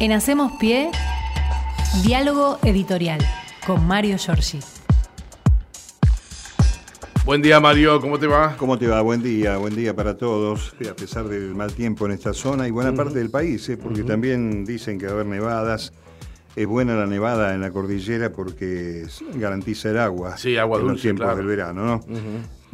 En Hacemos Pie, diálogo editorial con Mario Giorgi. Buen día Mario, ¿cómo te va? ¿Cómo te va? Buen día, buen día para todos, a pesar del mal tiempo en esta zona y buena parte del país, ¿eh? porque también dicen que va a haber nevadas. Es buena la nevada en la cordillera porque garantiza el agua Sí, agua en los dulce, tiempos claro. del verano, ¿no?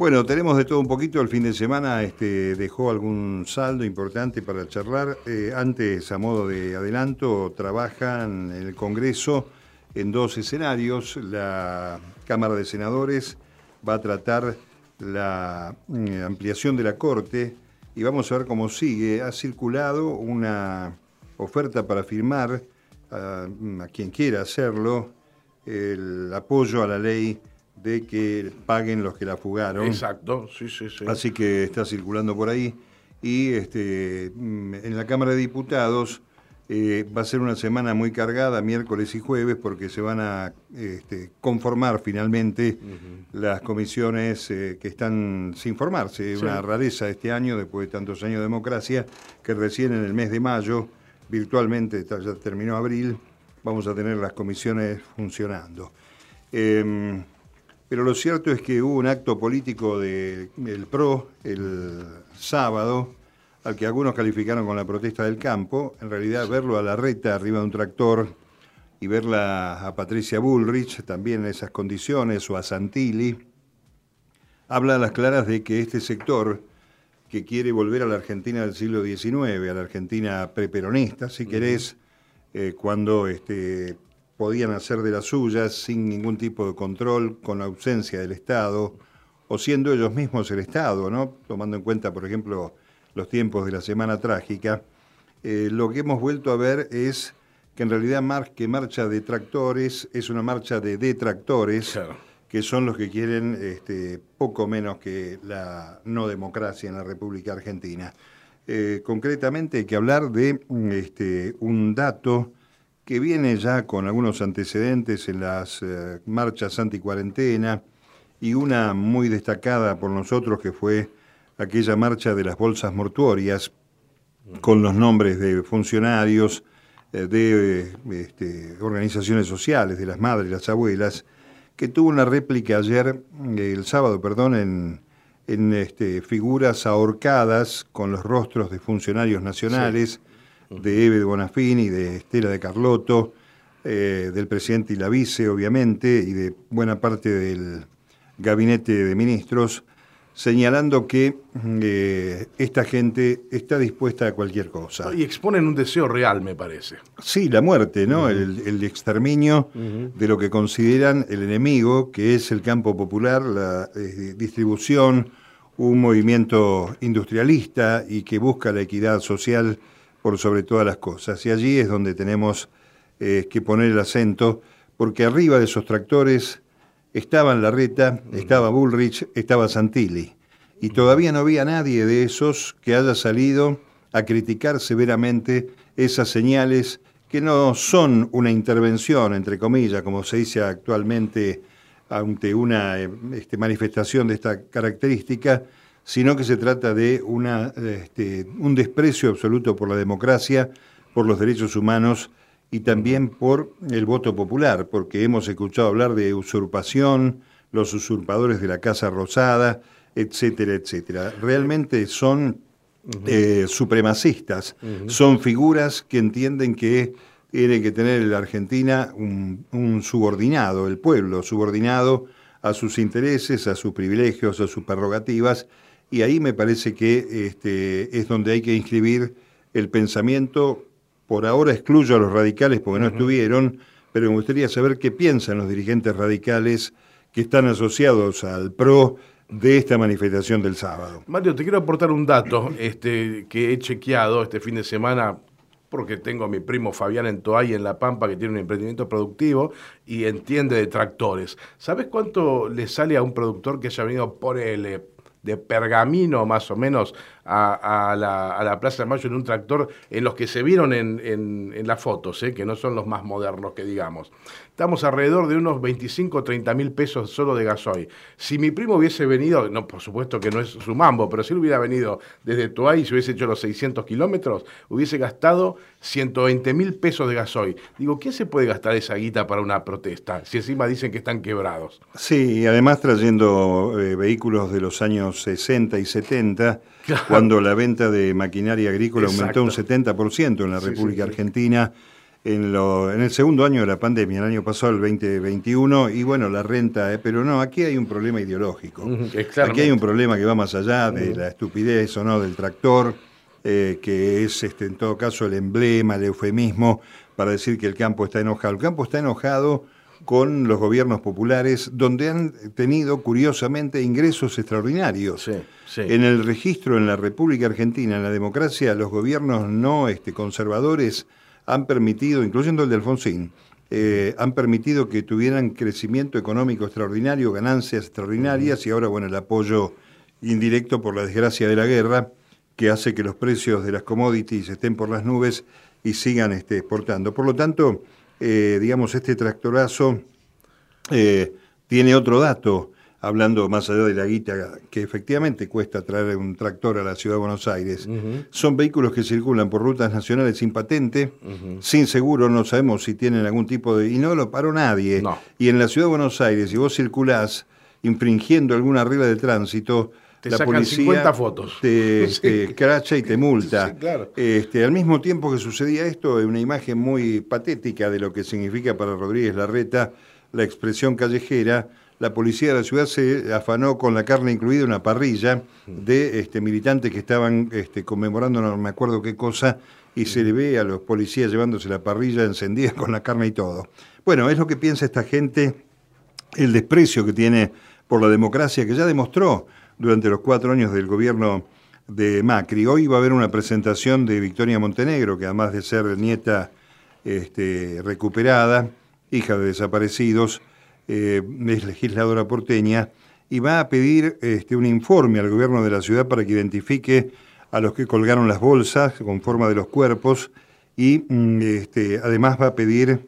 Bueno, tenemos de todo un poquito. El fin de semana este, dejó algún saldo importante para charlar. Eh, antes, a modo de adelanto, trabajan el Congreso en dos escenarios. La Cámara de Senadores va a tratar la mm, ampliación de la Corte y vamos a ver cómo sigue. Ha circulado una oferta para firmar a, a quien quiera hacerlo el apoyo a la ley de que paguen los que la fugaron. Exacto, sí, sí, sí. Así que está circulando por ahí. Y este, mm, en la Cámara de Diputados eh, va a ser una semana muy cargada, miércoles y jueves, porque se van a este, conformar finalmente las comisiones eh, que están sin formarse. Sí. Una rareza este año, después de tantos años de democracia, que recién en el mes de mayo, virtualmente, ya terminó abril, vamos a tener las comisiones funcionando. Em, pero lo cierto es que hubo un acto político del PRO el sábado, al que algunos calificaron con la protesta del campo. En realidad, verlo a la reta arriba de un tractor y verla a Patricia Bullrich también en esas condiciones, o a Santilli, habla a las claras de que este sector que quiere volver a la Argentina del siglo XIX, a la Argentina preperonista, si querés, eh, cuando este, podían hacer de las suyas sin ningún tipo de control, con la ausencia del Estado, o siendo ellos mismos el Estado, ¿no? tomando en cuenta, por ejemplo, los tiempos de la Semana Trágica, eh, lo que hemos vuelto a ver es que en realidad más que marcha de tractores es una marcha de detractores, Claro. que son los que quieren este, poco menos que la no democracia en la República Argentina. Eh, concretamente hay que hablar de este, un dato que viene ya con algunos antecedentes en las eh, marchas anticuarentena y una muy destacada por nosotros que fue aquella marcha de las bolsas mortuorias con los nombres de funcionarios, eh, de este, organizaciones sociales, de las madres, las abuelas, que tuvo una réplica ayer, eh, el sábado, perdón, en, en, este, figuras ahorcadas con los rostros de funcionarios nacionales, de Eve de Bonafini, de Estela de Carlotto, eh, del presidente y la vice, obviamente, y de buena parte del gabinete de ministros, señalando que eh, esta gente está dispuesta a cualquier cosa. Y exponen un deseo real, me parece. Sí, la muerte, ¿no? el, el exterminio de lo que consideran el enemigo, que es el campo popular, la eh, distribución, un movimiento industrialista y que busca la equidad social por sobre todas las cosas. Y allí es donde tenemos eh, que poner el acento, porque arriba de esos tractores estaban Larreta, estaba Bullrich, estaba Santilli. Y todavía no había nadie de esos que haya salido a criticar severamente esas señales que no son una intervención, entre comillas, como se dice actualmente ante una eh, este, manifestación de esta característica, sino que se trata de una, este, un desprecio absoluto por la democracia, por los derechos humanos y también por el voto popular, porque hemos escuchado hablar de usurpación, los usurpadores de la Casa Rosada, etcétera, etcétera. Realmente son eh, supremacistas, son figuras que entienden que tiene que tener en la Argentina un, un subordinado, el pueblo subordinado a sus intereses, a sus privilegios, a sus prerrogativas, y ahí me parece que este, es donde hay que inscribir el pensamiento. Por ahora excluyo a los radicales porque no estuvieron, pero me gustaría saber qué piensan los dirigentes radicales que están asociados al PRO de esta manifestación del sábado. Mario, te quiero aportar un dato este, que he chequeado este fin de semana porque tengo a mi primo Fabián en Toay en La Pampa que tiene un emprendimiento productivo y entiende de tractores. ¿Sabes cuánto le sale a un productor que haya venido por el de pergamino más o menos a, la, Plaza de Mayo en un tractor en los que se vieron en, las fotos, ¿eh? que no son los más modernos que digamos. Estamos alrededor de unos 25 o 30 mil pesos solo de gasoil. Si mi primo hubiese venido, no, por supuesto que no es su mambo, pero si él hubiera venido desde Tuay y se hubiese hecho los 600 kilómetros, hubiese gastado 120 mil pesos de gasoil. Digo, ¿qué se puede gastar esa guita para una protesta? Si encima dicen que están quebrados. Sí, y además trayendo eh, vehículos de los años 60 y 70, cuando la venta de maquinaria agrícola aumentó un 70% en la República Argentina en, lo, en el segundo año de la pandemia, el año pasado, el 2021, y bueno, la renta, eh, pero no, aquí hay un problema ideológico. Aquí hay un problema que va más allá de la estupidez o no del tractor, eh, que es este, en todo caso el emblema, el eufemismo para decir que el campo está enojado. El campo está enojado con los gobiernos populares, donde han tenido, curiosamente, ingresos extraordinarios. En el registro en la República Argentina, en la democracia, los gobiernos no este, conservadores han permitido, incluyendo el de Alfonsín, eh, han permitido que tuvieran crecimiento económico extraordinario, ganancias extraordinarias y ahora, bueno, el apoyo indirecto por la desgracia de la guerra, que hace que los precios de las commodities estén por las nubes y sigan este, exportando. Por lo tanto, eh, digamos, este tractorazo eh, tiene otro dato hablando más allá de la guita que efectivamente cuesta traer un tractor a la ciudad de Buenos Aires, son vehículos que circulan por rutas nacionales sin patente, sin seguro, no sabemos si tienen algún tipo de... y no lo paró nadie. Y en la ciudad de Buenos Aires, si vos circulás infringiendo alguna regla de tránsito, te la sacan policía 50 fotos. Te, cracha y te multa. este, al mismo tiempo que sucedía esto, una imagen muy patética de lo que significa para Rodríguez Larreta la expresión callejera, la policía de la ciudad se afanó con la carne incluida una parrilla de este, militantes que estaban este, conmemorando no me acuerdo qué cosa y se le ve a los policías llevándose la parrilla encendida con la carne y todo. Bueno, es lo que piensa esta gente, el desprecio que tiene por la democracia que ya demostró durante los cuatro años del gobierno de Macri. Hoy va a haber una presentación de Victoria Montenegro, que además de ser nieta este, recuperada, hija de desaparecidos, eh, es legisladora porteña, y va a pedir este, un informe al gobierno de la ciudad para que identifique a los que colgaron las bolsas con forma de los cuerpos y mm, este, además va a pedir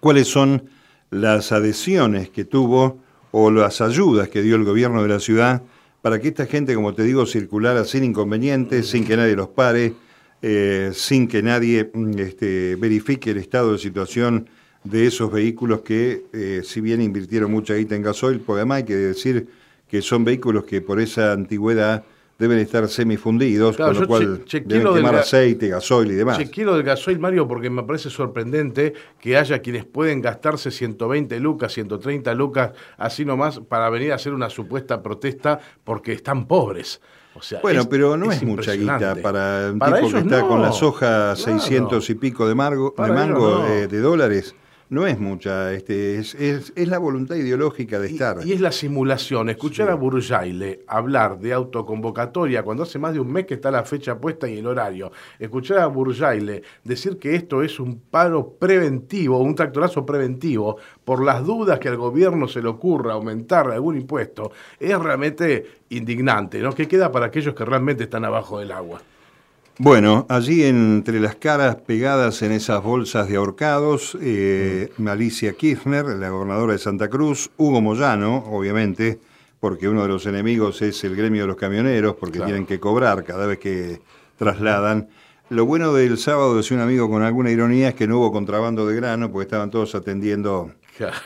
cuáles son las adhesiones que tuvo o las ayudas que dio el gobierno de la ciudad para que esta gente, como te digo, circulara sin inconvenientes, sin que nadie los pare, eh, sin que nadie mm, este, verifique el estado de situación de esos vehículos que, eh, si bien invirtieron mucha guita en gasoil, porque además hay que decir que son vehículos que por esa antigüedad deben estar semifundidos, con lo cual deben quemar aceite, gasoil y demás. Chequeo del gasoil, Mario, porque me parece sorprendente que haya quienes pueden gastarse 120 lucas, 130 lucas, así nomás, para venir a hacer una supuesta protesta porque están pobres. O sea, bueno, pero no es, mucha guita para un tipo que está con la soja 600 y pico de, margo, de mango eh, de dólares no es mucha, este, es, es, la voluntad ideológica de estar. Y es la simulación. Escuchar a Burjaile hablar de autoconvocatoria cuando hace más de un mes que está la fecha puesta y el horario. Escuchar a Burjaile decir que esto es un paro preventivo, un tractorazo preventivo, por las dudas que al gobierno se le ocurra aumentar algún impuesto, es realmente indignante, ¿no? Que queda para aquellos que realmente están abajo del agua. Bueno, allí entre las caras pegadas en esas bolsas de ahorcados, eh, Alicia Kirchner, la gobernadora de Santa Cruz, Hugo Moyano, obviamente, porque uno de los enemigos es el gremio de los camioneros, porque tienen que cobrar cada vez que trasladan. Lo bueno del sábado, decía un amigo con alguna ironía, es que no hubo contrabando de grano, porque estaban todos atendiendo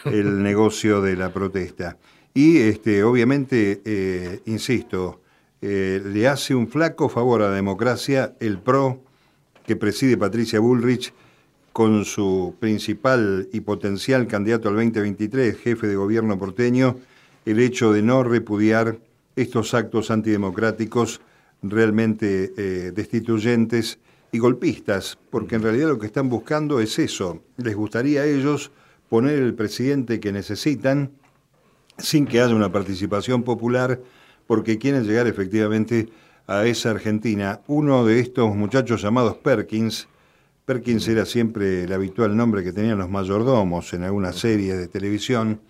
el negocio de la protesta. Y este, obviamente, eh, insisto, eh, le hace un flaco favor a la democracia el PRO que preside Patricia Bullrich con su principal y potencial candidato al 2023, jefe de gobierno porteño, el hecho de no repudiar estos actos antidemocráticos realmente eh, destituyentes y golpistas, porque en realidad lo que están buscando es eso. Les gustaría a ellos poner el presidente que necesitan sin que haya una participación popular porque quieren llegar efectivamente a esa Argentina. Uno de estos muchachos llamados Perkins, Perkins era siempre el habitual nombre que tenían los mayordomos en algunas series de televisión,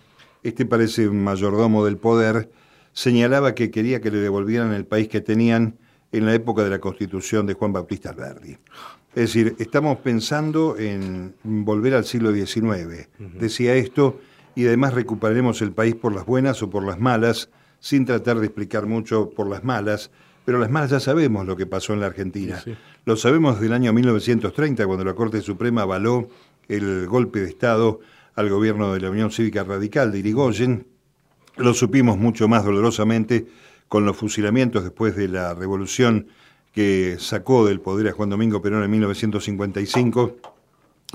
este parece un mayordomo del poder, señalaba que quería que le devolvieran el país que tenían en la época de la constitución de Juan Bautista Alberdi. Es decir, estamos pensando en volver al siglo XIX. Decía esto, y además recuperaremos el país por las buenas o por las malas, sin tratar de explicar mucho por las malas, pero las malas ya sabemos lo que pasó en la Argentina. Lo sabemos del año 1930, cuando la Corte Suprema avaló el golpe de Estado al gobierno de la Unión Cívica Radical de Irigoyen. Lo supimos mucho más dolorosamente con los fusilamientos después de la revolución que sacó del poder a Juan Domingo Perón en 1955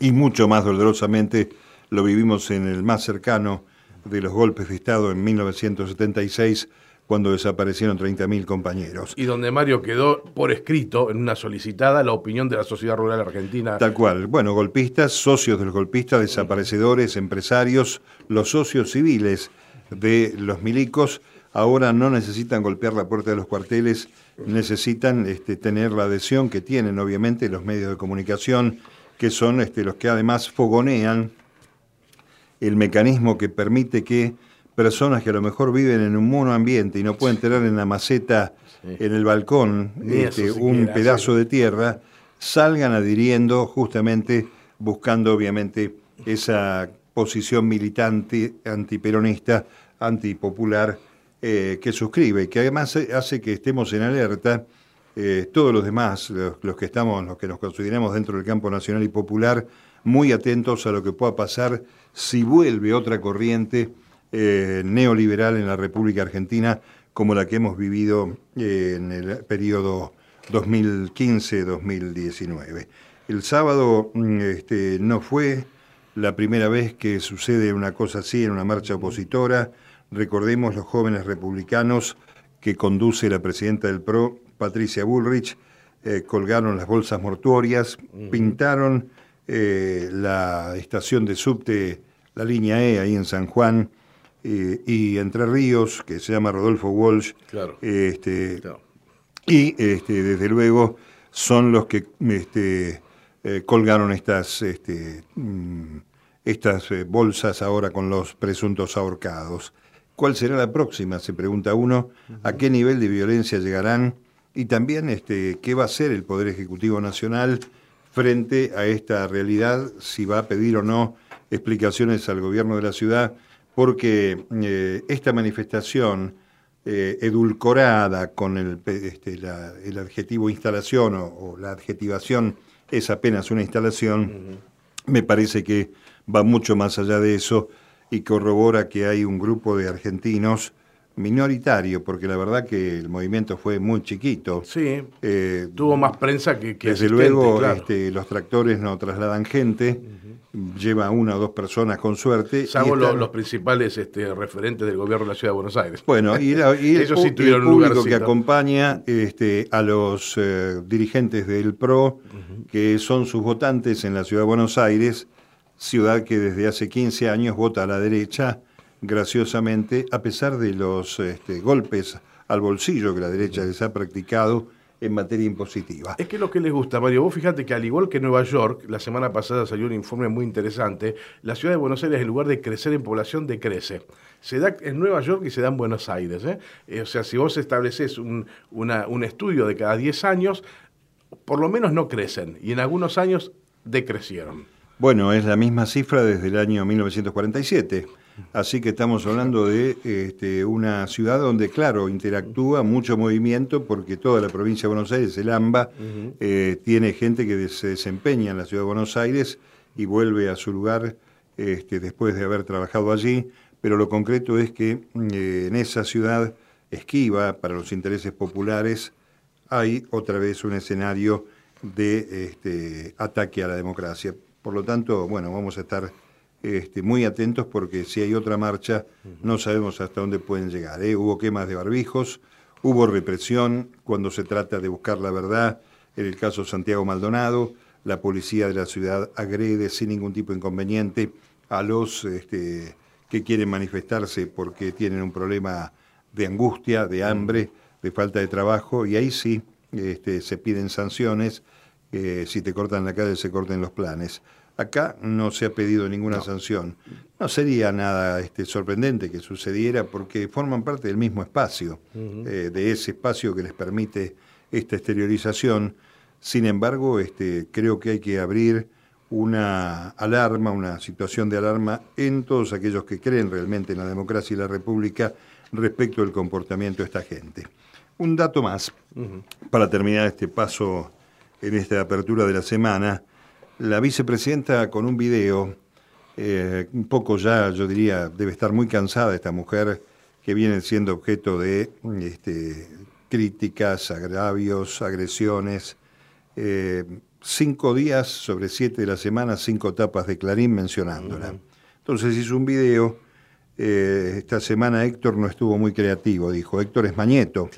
y mucho más dolorosamente lo vivimos en el más cercano de los golpes de Estado en 1976 cuando desaparecieron 30.000 compañeros. Y donde Mario quedó por escrito en una solicitada la opinión de la sociedad rural argentina. Tal cual. Bueno, golpistas, socios de los golpistas, desaparecedores, empresarios, los socios civiles de los milicos, ahora no necesitan golpear la puerta de los cuarteles, necesitan este, tener la adhesión que tienen obviamente los medios de comunicación, que son este, los que además fogonean el mecanismo que permite que personas que a lo mejor viven en un monoambiente y no pueden tener en la maceta, en el balcón, este, un pedazo de tierra, salgan adhiriendo justamente buscando obviamente esa posición militante, antiperonista, antipopular eh, que suscribe y que además hace que estemos en alerta eh, todos los demás, los, que estamos, los que nos consideramos dentro del campo nacional y popular, muy atentos a lo que pueda pasar si vuelve otra corriente eh, neoliberal en la República Argentina como la que hemos vivido eh, en el periodo 2015-2019. El sábado mm, este, no fue la primera vez que sucede una cosa así en una marcha opositora. Recordemos los jóvenes republicanos que conduce la presidenta del PRO, Patricia Bullrich, eh, colgaron las bolsas mortuorias, pintaron la estación de subte, la línea E ahí en San Juan, y Entre Ríos, que se llama Rodolfo Walsh. Este, Y este, desde luego son los que este, eh, colgaron estas, este, mm, estas eh, bolsas ahora con los presuntos ahorcados. ¿Cuál será la próxima? Se pregunta uno. ¿A qué nivel de violencia llegarán? Y también este, qué va a hacer el Poder Ejecutivo Nacional frente a esta realidad, si va a pedir o no explicaciones al gobierno de la ciudad porque eh, esta manifestación eh, edulcorada con el, este, el, adjetivo instalación o, la adjetivación es apenas una instalación, me parece que va mucho más allá de eso y corrobora que hay un grupo de argentinos minoritario, porque la verdad que el movimiento fue muy chiquito. Sí, eh, tuvo más prensa que... que desde luego este, los tractores no trasladan gente lleva una o dos personas con suerte. Salvo los, principales este, referentes del gobierno de la Ciudad de Buenos Aires. Bueno, y, Ellos sí tuvieron el público que acompaña este, a los eh, dirigentes del PRO, que son sus votantes en la Ciudad de Buenos Aires, ciudad que desde hace 15 años vota a la derecha, graciosamente, a pesar de los este, golpes al bolsillo que la derecha les ha practicado en materia impositiva. Es que lo que les gusta, Mario, vos fíjate que al igual que Nueva York, la semana pasada salió un informe muy interesante, la ciudad de Buenos Aires, en lugar de crecer en población, decrece. Se da en Nueva York y se da en Buenos Aires. ¿eh? Eh, o sea, si vos estableces un, un estudio de cada 10 años, por lo menos no crecen, y en algunos años decrecieron. Bueno, es la misma cifra desde el año 1947. Así que estamos hablando de este, una ciudad donde, claro, interactúa mucho movimiento porque toda la provincia de Buenos Aires, el AMBA, eh, tiene gente que se desempeña en la ciudad de Buenos Aires y vuelve a su lugar este, después de haber trabajado allí. Pero lo concreto es que eh, en esa ciudad esquiva para los intereses populares hay otra vez un escenario de este, ataque a la democracia. Por lo tanto, bueno, vamos a estar este, muy atentos porque si hay otra marcha no sabemos hasta dónde pueden llegar. ¿eh? Hubo quemas de barbijos, hubo represión cuando se trata de buscar la verdad. En el caso Santiago Maldonado, la policía de la ciudad agrede sin ningún tipo de inconveniente a los este, que quieren manifestarse porque tienen un problema de angustia, de hambre, de falta de trabajo, y ahí sí este, se piden sanciones. Eh, si te cortan la calle, se corten los planes. Acá no se ha pedido ninguna sanción. No sería nada este, sorprendente que sucediera porque forman parte del mismo espacio, eh, de ese espacio que les permite esta exteriorización. Sin embargo, este, creo que hay que abrir una alarma, una situación de alarma en todos aquellos que creen realmente en la democracia y la república respecto del comportamiento de esta gente. Un dato más, para terminar este paso en esta apertura de la semana, la vicepresidenta con un video, eh, un poco ya, yo diría, debe estar muy cansada esta mujer que viene siendo objeto de este, críticas, agravios, agresiones. Eh, cinco días sobre siete de la semana, cinco tapas de Clarín mencionándola. Entonces hizo un video. Eh, esta semana Héctor no estuvo muy creativo, dijo. Héctor es Mañeto.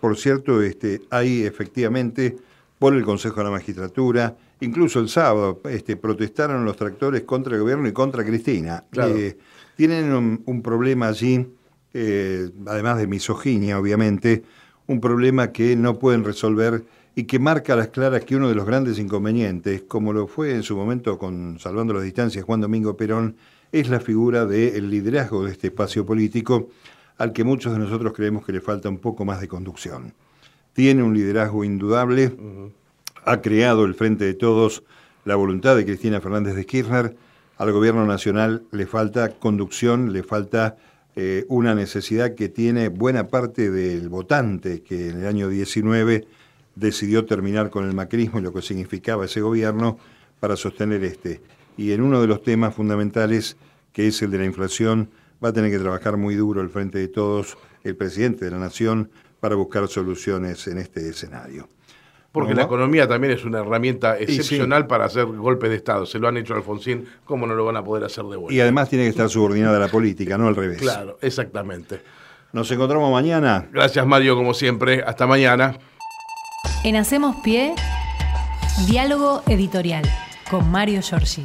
por cierto, este, hay efectivamente por el Consejo de la Magistratura, incluso el sábado este, protestaron los tractores contra el gobierno y contra Cristina. Eh, tienen un, problema allí, eh, además de misoginia, obviamente, un problema que no pueden resolver y que marca a las claras que uno de los grandes inconvenientes, como lo fue en su momento con Salvando las Distancias Juan Domingo Perón, es la figura del liderazgo de este espacio político al que muchos de nosotros creemos que le falta un poco más de conducción. Tiene un liderazgo indudable, ha creado el Frente de Todos la voluntad de Cristina Fernández de Kirchner, al gobierno nacional le falta conducción, le falta eh, una necesidad que tiene buena parte del votante que en el año 19 decidió terminar con el macrismo y lo que significaba ese gobierno para sostener este. Y en uno de los temas fundamentales, que es el de la inflación, va a tener que trabajar muy duro el Frente de Todos, el presidente de la Nación, para buscar soluciones en este escenario. Porque la economía también es una herramienta excepcional para hacer golpes de Estado. Se lo han hecho a Alfonsín, ¿cómo no lo van a poder hacer de vuelta? Y además tiene que estar subordinada a la política, no al revés. Claro, exactamente. Nos encontramos mañana. Gracias Mario, como siempre. Hasta mañana. En Hacemos Pie, diálogo editorial con Mario Giorgi.